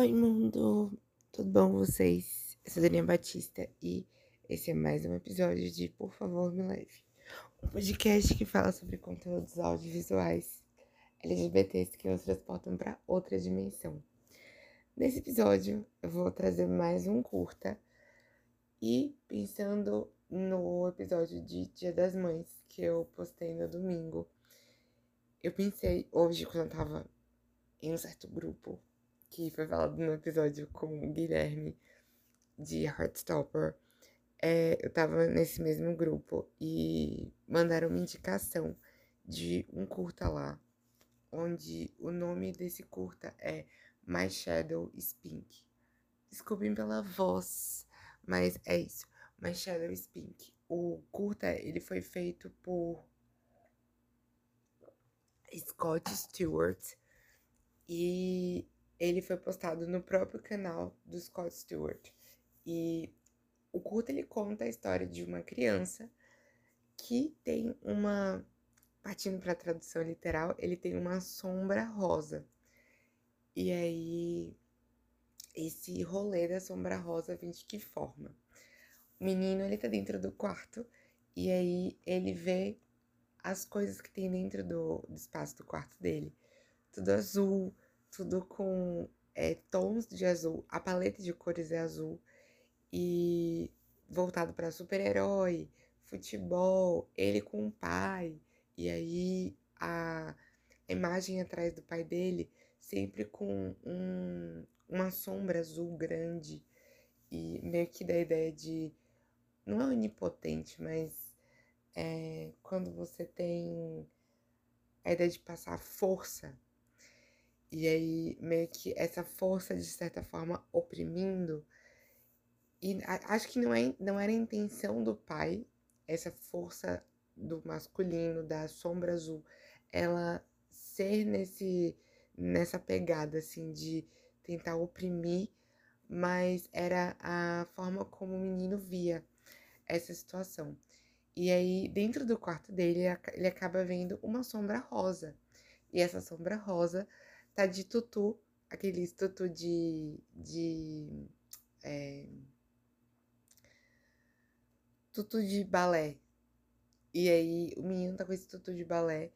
Oi, mundo! Tudo bom com vocês? Eu sou Daniela Batista e esse é mais um episódio de Por Favor Me Leve, um podcast que fala sobre conteúdos audiovisuais LGBTs que nos transportam para outra dimensão. Nesse episódio, eu vou trazer mais um curta e pensando no episódio de Dia das Mães que eu postei no domingo, eu pensei hoje quando eu tava em um certo grupo que foi falado no episódio com o Guilherme de Heartstopper, é, eu tava nesse mesmo grupo e mandaram uma indicação de um curta lá, onde o nome desse curta é My Shadow is Pink. Desculpem pela voz, mas é isso. My Shadow is Pink. O curta, ele foi feito por Scott Stewart e ele foi postado no próprio canal do Scott Stewart. E o curto ele conta a história de uma criança que tem uma partindo para a tradução literal, ele tem uma sombra rosa. E aí esse rolê da sombra rosa vem de que forma? O menino ele tá dentro do quarto e aí ele vê as coisas que tem dentro do, do espaço do quarto dele. Tudo azul, tudo com é, tons de azul. A paleta de cores é azul e voltado para super-herói, futebol, ele com o pai. E aí a, imagem atrás do pai dele sempre com um, uma sombra azul grande e meio que da ideia de não é onipotente, mas é quando você tem a ideia de passar força e aí, meio que essa força, de certa forma, oprimindo. E acho que não, é, não era a intenção do pai, essa força do masculino, da sombra azul, ela ser nesse, nessa pegada, assim, de tentar oprimir, mas era a forma como o menino via essa situação. E aí, dentro do quarto dele, ele acaba vendo uma sombra rosa. E essa sombra rosa tá de tutu, aquele tutu de. de é, tutu de balé. E aí o menino tá com esse tutu de balé.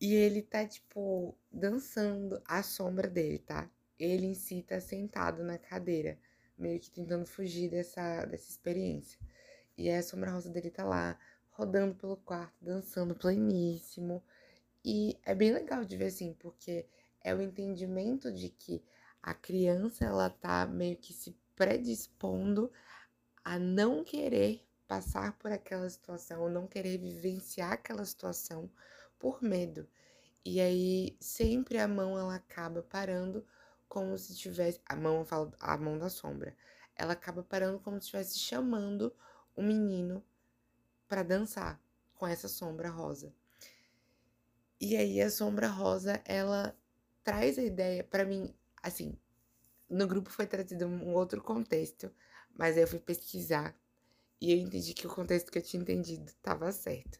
E ele tá, tipo, dançando a sombra dele, tá? Ele em si tá sentado na cadeira, meio que tentando fugir dessa, dessa experiência. E a sombra rosa dele tá lá, rodando pelo quarto, dançando pleníssimo. E é bem legal de ver assim, porque é o entendimento de que a criança ela tá meio que se predispondo a não querer passar por aquela situação, ou não querer vivenciar aquela situação por medo. E aí sempre a mão ela acaba parando como se tivesse a mão, eu falo a mão da sombra. Ela acaba parando como se estivesse chamando o menino para dançar com essa sombra rosa. E aí a sombra rosa, ela traz a ideia para mim, assim, no grupo foi trazido um outro contexto, mas aí eu fui pesquisar e eu entendi que o contexto que eu tinha entendido estava certo.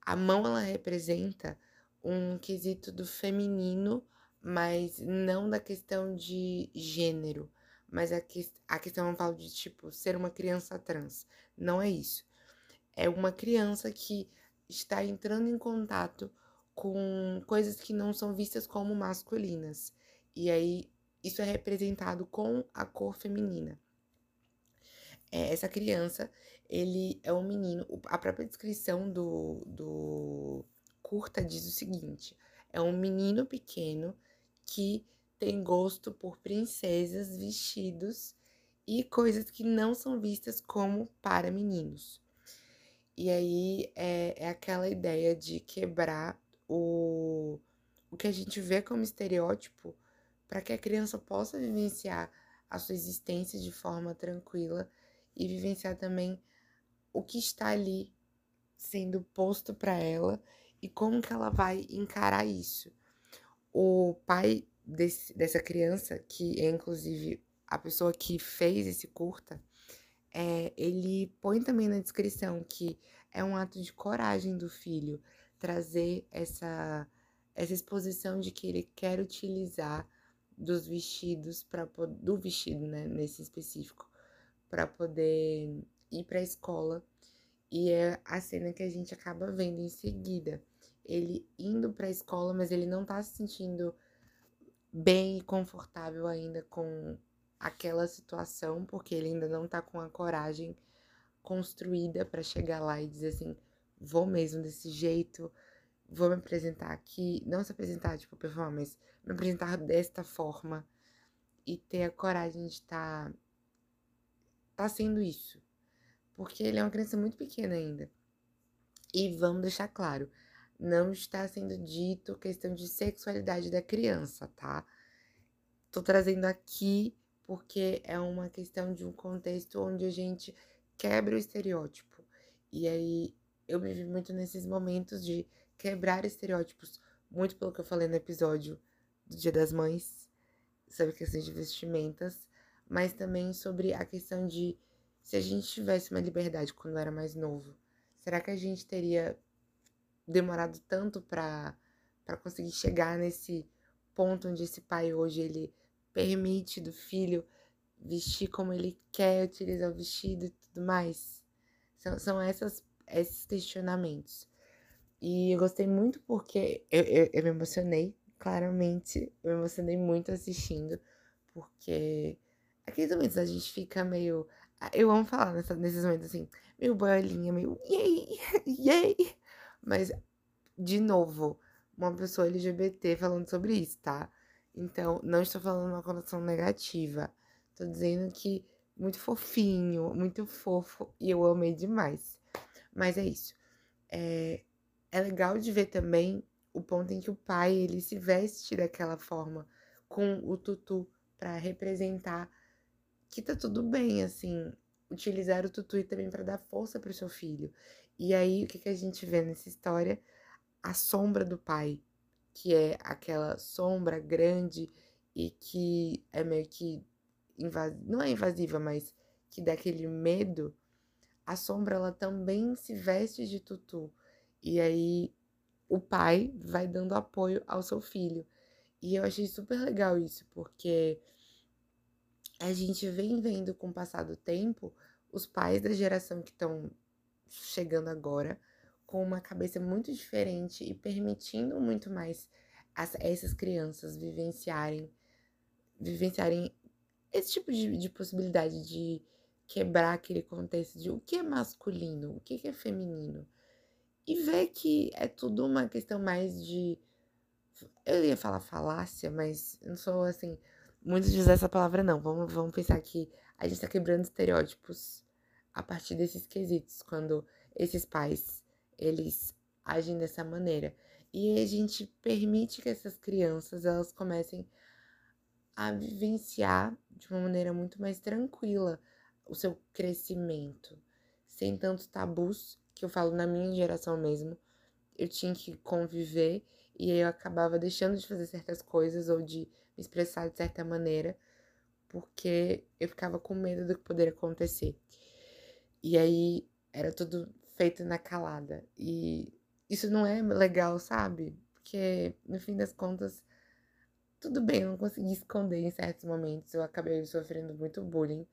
A mão ela representa um quesito do feminino, mas não da questão de gênero, mas a, que, a questão eu falo de tipo ser uma criança trans. Não é isso. É uma criança que está entrando em contato com coisas que não são vistas como masculinas. E aí isso é representado com a cor feminina. É, essa criança, ele é um menino. A própria descrição do, do curta diz o seguinte: é um menino pequeno que tem gosto por princesas, vestidos e coisas que não são vistas como para meninos. E aí é, é aquela ideia de quebrar o, o que a gente vê como estereótipo para que a criança possa vivenciar a sua existência de forma tranquila e vivenciar também o que está ali sendo posto para ela e como que ela vai encarar isso. O pai desse, dessa criança, que é inclusive a pessoa que fez esse curta, é, ele põe também na descrição que é um ato de coragem do filho trazer essa, essa exposição de que ele quer utilizar dos vestidos para do vestido, né, nesse específico, para poder ir para a escola. E é a cena que a gente acaba vendo em seguida. Ele indo para a escola, mas ele não tá se sentindo bem e confortável ainda com aquela situação, porque ele ainda não tá com a coragem construída para chegar lá e dizer assim: vou mesmo desse jeito, vou me apresentar aqui, não se apresentar tipo performance, me apresentar desta forma e ter a coragem de estar tá, tá sendo isso. Porque ele é uma criança muito pequena ainda. E vamos deixar claro, não está sendo dito questão de sexualidade da criança, tá? Tô trazendo aqui porque é uma questão de um contexto onde a gente quebra o estereótipo. E aí eu me vi muito nesses momentos de quebrar estereótipos, muito pelo que eu falei no episódio do Dia das Mães, sobre a questão de vestimentas, mas também sobre a questão de se a gente tivesse uma liberdade quando era mais novo, será que a gente teria demorado tanto para para conseguir chegar nesse ponto onde esse pai hoje ele permite do filho vestir como ele quer, utilizar o vestido e tudo mais. São, são essas, esses questionamentos. E eu gostei muito porque eu, eu, eu me emocionei, claramente. Eu me emocionei muito assistindo, porque aqueles momentos a gente fica meio. Eu amo falar nessa, nesses momentos assim, meio boiolinha, meio yay, yay. Mas, de novo, uma pessoa LGBT falando sobre isso, tá? Então, não estou falando uma conotação negativa. Tô dizendo que muito fofinho, muito fofo e eu amei demais. Mas é isso. É, é legal de ver também o ponto em que o pai ele se veste daquela forma com o tutu para representar que tá tudo bem, assim, utilizar o tutu também para dar força para o seu filho. E aí o que, que a gente vê nessa história? A sombra do pai, que é aquela sombra grande e que é meio que invasiva, não é invasiva, mas que dá aquele medo. A sombra ela também se veste de tutu e aí o pai vai dando apoio ao seu filho. E eu achei super legal isso, porque a gente vem vendo com o passar do tempo os pais da geração que estão chegando agora com uma cabeça muito diferente e permitindo muito mais as, essas crianças vivenciarem vivenciarem esse tipo de, de possibilidade de quebrar aquele contexto de o que é masculino, o que é feminino e ver que é tudo uma questão mais de. Eu ia falar falácia, mas não sou assim. Muito de usar essa palavra, não. Vamos, vamos pensar que a gente tá quebrando estereótipos a partir desses quesitos, quando esses pais eles agem dessa maneira. E a gente permite que essas crianças elas comecem a vivenciar de uma maneira muito mais tranquila o seu crescimento, sem tantos tabus que eu falo na minha geração mesmo, eu tinha que conviver e eu acabava deixando de fazer certas coisas ou de me expressar de certa maneira, porque eu ficava com medo do que poderia acontecer. E aí era tudo feito na calada. E isso não é legal, sabe? Porque no fim das contas, tudo bem, eu não consegui esconder em certos momentos, eu acabei sofrendo muito bullying.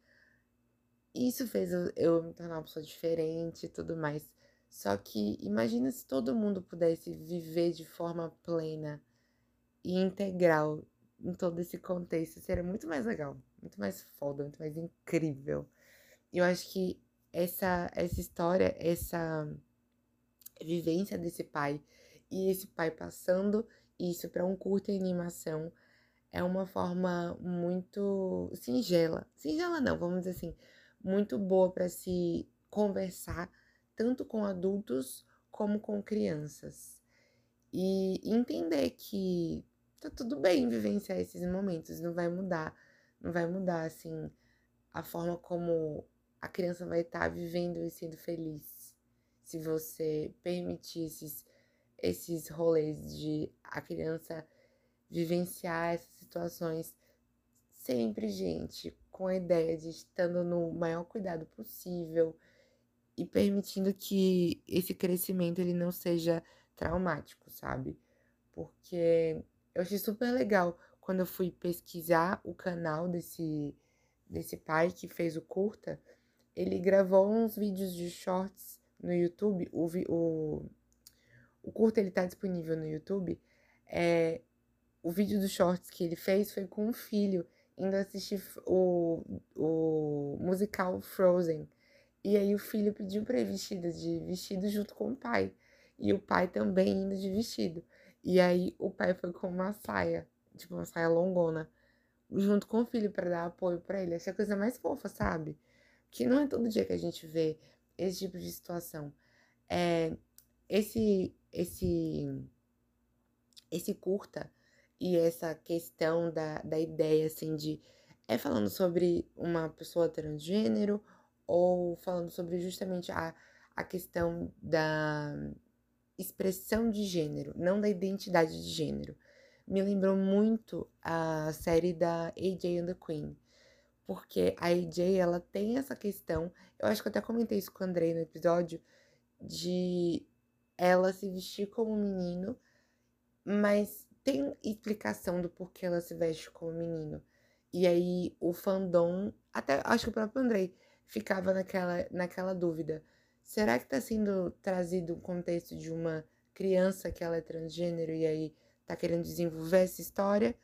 Isso fez eu, eu me tornar uma pessoa diferente e tudo mais. Só que imagina se todo mundo pudesse viver de forma plena e integral em todo esse contexto. Seria muito mais legal, muito mais foda, muito mais incrível. E eu acho que essa, essa história, essa vivência desse pai e esse pai passando isso para um curta animação é uma forma muito singela. Singela não, vamos dizer assim, muito boa para se conversar tanto com adultos como com crianças. E entender que tá tudo bem vivenciar esses momentos, não vai mudar, não vai mudar assim a forma como a criança vai estar tá vivendo e sendo feliz. Se você permitir esses, esses rolês de a criança vivenciar essas situações sempre, gente, com a ideia de estando no maior cuidado possível, e permitindo que esse crescimento ele não seja traumático, sabe? Porque eu achei super legal quando eu fui pesquisar o canal desse, desse pai que fez o curta, ele gravou uns vídeos de shorts no YouTube. O, o, o curta ele tá disponível no YouTube. É, o vídeo dos shorts que ele fez foi com o filho, indo assistir o, o musical Frozen. E aí o filho pediu pra ir vestida de vestido junto com o pai. E o pai também indo de vestido. E aí o pai foi com uma saia, tipo uma saia longona, junto com o filho para dar apoio para ele. Essa é a coisa mais fofa, sabe? Que não é todo dia que a gente vê esse tipo de situação. É, esse esse esse curta e essa questão da, da ideia assim de é falando sobre uma pessoa transgênero ou falando sobre justamente a, a questão da expressão de gênero, não da identidade de gênero. Me lembrou muito a série da AJ and the Queen, porque a AJ ela tem essa questão, eu acho que eu até comentei isso com o Andrei no episódio, de ela se vestir como menino, mas tem explicação do porquê ela se veste como menino. E aí o fandom, até acho que o próprio Andrei ficava naquela, naquela dúvida. Será que está sendo trazido o contexto de uma criança que ela é transgênero e aí tá querendo desenvolver essa história?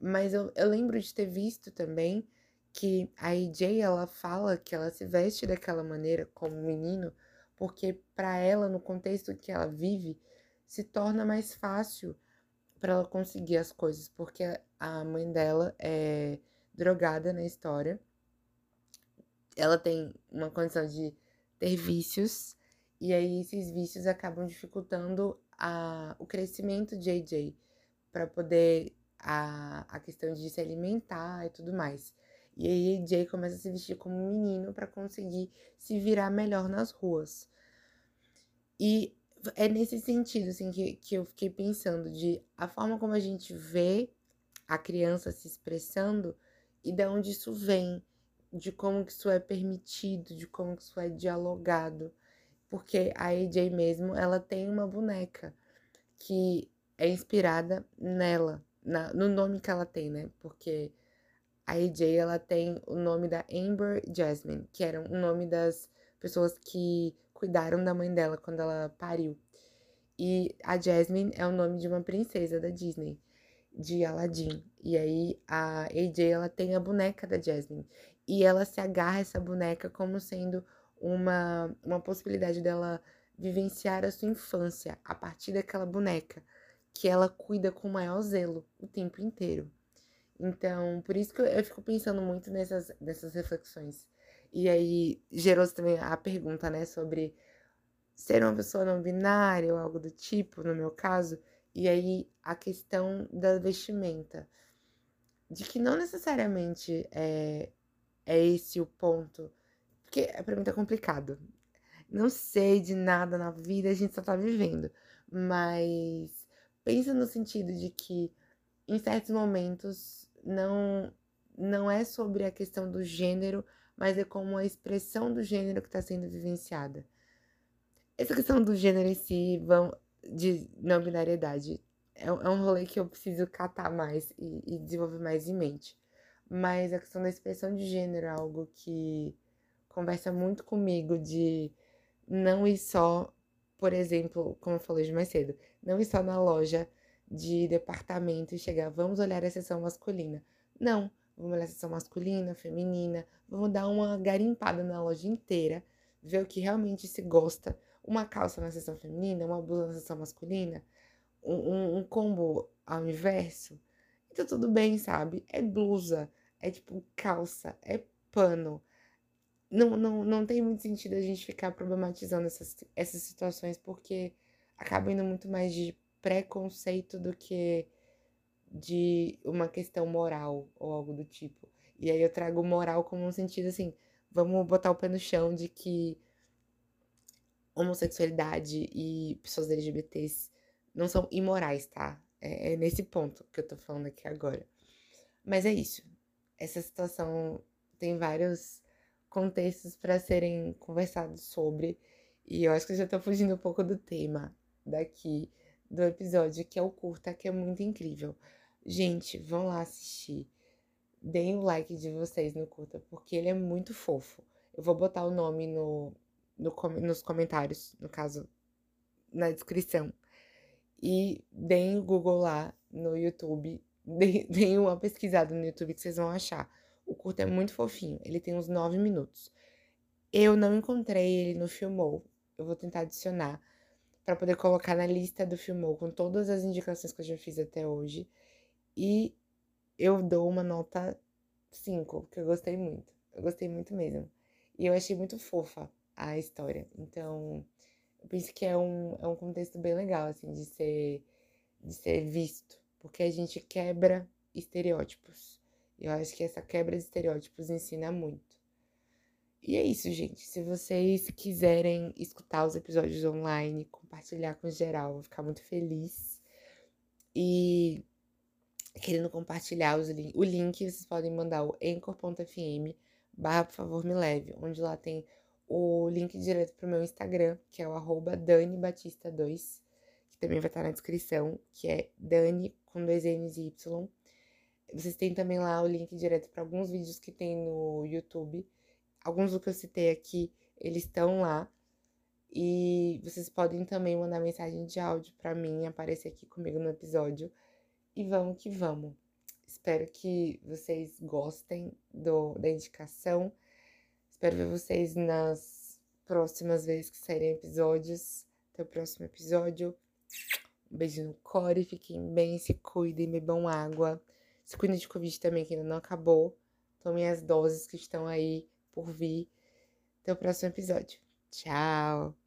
Mas eu, eu lembro de ter visto também que a AJ ela fala que ela se veste daquela maneira como menino porque para ela no contexto que ela vive se torna mais fácil para ela conseguir as coisas porque a mãe dela é drogada na história ela tem uma condição de ter vícios, e aí esses vícios acabam dificultando a, o crescimento de AJ para poder a, a questão de se alimentar e tudo mais. E aí AJ começa a se vestir como um menino para conseguir se virar melhor nas ruas. E é nesse sentido assim que, que eu fiquei pensando de a forma como a gente vê a criança se expressando e de onde isso vem de como que isso é permitido, de como que isso é dialogado. Porque a AJ mesmo, ela tem uma boneca que é inspirada nela, na, no nome que ela tem, né? Porque a AJ, ela tem o nome da Amber Jasmine, que era o nome das pessoas que cuidaram da mãe dela quando ela pariu. E a Jasmine é o nome de uma princesa da Disney, de Aladdin. E aí a AJ, ela tem a boneca da Jasmine e ela se agarra a essa boneca como sendo uma, uma possibilidade dela vivenciar a sua infância a partir daquela boneca que ela cuida com o maior zelo o tempo inteiro. Então, por isso que eu, eu fico pensando muito nessas, nessas reflexões. E aí gerou também a pergunta, né, sobre ser uma pessoa não binária ou algo do tipo, no meu caso. E aí a questão da vestimenta. De que não necessariamente é, é esse o ponto. Porque pra mim tá complicado. Não sei de nada na vida, a gente só tá vivendo. Mas pensa no sentido de que em certos momentos não não é sobre a questão do gênero, mas é como a expressão do gênero que está sendo vivenciada. Essa questão do gênero em si, vão, de não binariedade, é, é um rolê que eu preciso catar mais e, e desenvolver mais em mente. Mas a questão da expressão de gênero é algo que conversa muito comigo de não ir só, por exemplo, como eu falei mais cedo, não ir só na loja de departamento e chegar, vamos olhar a seção masculina. Não, vamos olhar a seção masculina, feminina, vamos dar uma garimpada na loja inteira, ver o que realmente se gosta. Uma calça na seção feminina, uma blusa na seção masculina, um, um, um combo ao inverso. Então tudo bem, sabe? É blusa, é tipo calça, é pano. Não, não, não tem muito sentido a gente ficar problematizando essas, essas situações, porque acaba indo muito mais de preconceito do que de uma questão moral ou algo do tipo. E aí eu trago moral como um sentido assim, vamos botar o pé no chão de que homossexualidade e pessoas LGBTs não são imorais, tá? É, é nesse ponto que eu tô falando aqui agora. Mas é isso essa situação tem vários contextos para serem conversados sobre, e eu acho que eu já estou fugindo um pouco do tema daqui do episódio, que é o curta, que é muito incrível. Gente, vão lá assistir. Deem o like de vocês no curta, porque ele é muito fofo. Eu vou botar o nome no, no nos comentários, no caso, na descrição. E deem o Google lá no YouTube. Deem uma pesquisada no YouTube que vocês vão achar. O curto é muito fofinho. Ele tem uns 9 minutos. Eu não encontrei ele no Filmou. Eu vou tentar adicionar para poder colocar na lista do Filmou com todas as indicações que eu já fiz até hoje. E eu dou uma nota 5, porque eu gostei muito. Eu gostei muito mesmo. E eu achei muito fofa a história. Então, eu penso que é um, é um contexto bem legal, assim, de ser, de ser visto. Porque a gente quebra estereótipos. Eu acho que essa quebra de estereótipos ensina muito. E é isso, gente. Se vocês quiserem escutar os episódios online, compartilhar com geral, vou ficar muito feliz. E querendo compartilhar os o link, vocês podem mandar o anchor.fm barra, por favor, me leve, onde lá tem o link direto pro meu Instagram, que é o arroba DaniBatista2, que também vai estar na descrição, que é Dani com dois N's e Y. Vocês têm também lá o link direto para alguns vídeos que tem no YouTube. Alguns do que eu citei aqui, eles estão lá. E vocês podem também mandar mensagem de áudio para mim, aparecer aqui comigo no episódio e vamos que vamos. Espero que vocês gostem do, da indicação. Espero ver vocês nas próximas vezes que saírem episódios. Até o próximo episódio. Um beijo no core, fiquem bem, se cuidem, bebam água. Se cuidem de Covid também, que ainda não acabou. Tomem as doses que estão aí por vir. Até o próximo episódio. Tchau!